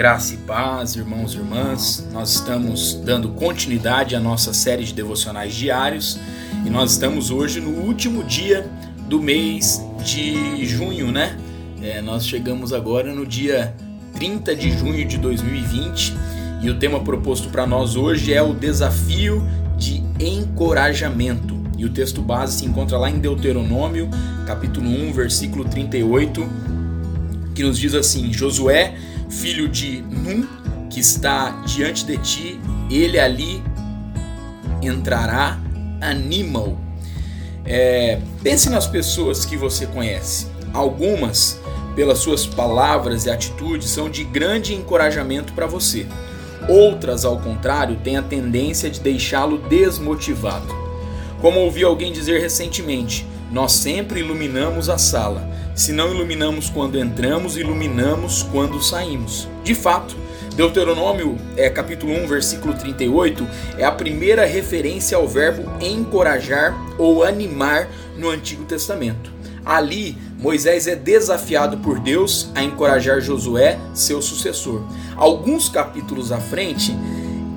Graça e paz, irmãos e irmãs. Nós estamos dando continuidade à nossa série de devocionais diários e nós estamos hoje no último dia do mês de junho, né? É, nós chegamos agora no dia 30 de junho de 2020 e o tema proposto para nós hoje é o desafio de encorajamento. E o texto base se encontra lá em Deuteronômio, capítulo 1, versículo 38, que nos diz assim: Josué filho de Num, que está diante de ti, ele ali entrará, anima-o. É, pense nas pessoas que você conhece. Algumas, pelas suas palavras e atitudes, são de grande encorajamento para você. Outras, ao contrário, têm a tendência de deixá-lo desmotivado. Como ouvi alguém dizer recentemente, nós sempre iluminamos a sala. Se não iluminamos quando entramos, iluminamos quando saímos. De fato, Deuteronômio, é, capítulo 1, versículo 38, é a primeira referência ao verbo encorajar ou animar no Antigo Testamento. Ali, Moisés é desafiado por Deus a encorajar Josué, seu sucessor. Alguns capítulos à frente,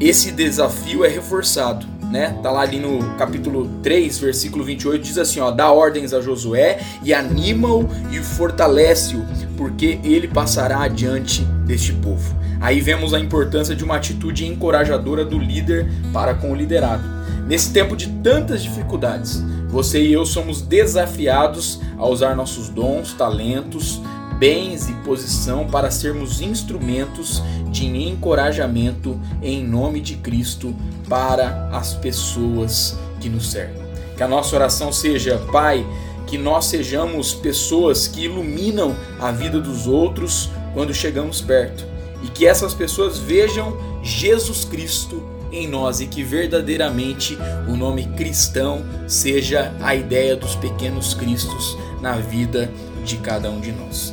esse desafio é reforçado né? Tá lá ali no capítulo 3, versículo 28, diz assim, ó, dá ordens a Josué e anima-o e fortalece-o, porque ele passará adiante deste povo. Aí vemos a importância de uma atitude encorajadora do líder para com o liderado. Nesse tempo de tantas dificuldades, você e eu somos desafiados a usar nossos dons, talentos, bens e posição para sermos instrumentos de encorajamento em nome de Cristo para as pessoas que nos servem. Que a nossa oração seja, Pai, que nós sejamos pessoas que iluminam a vida dos outros quando chegamos perto e que essas pessoas vejam Jesus Cristo em nós e que verdadeiramente o nome cristão seja a ideia dos pequenos cristos na vida de cada um de nós.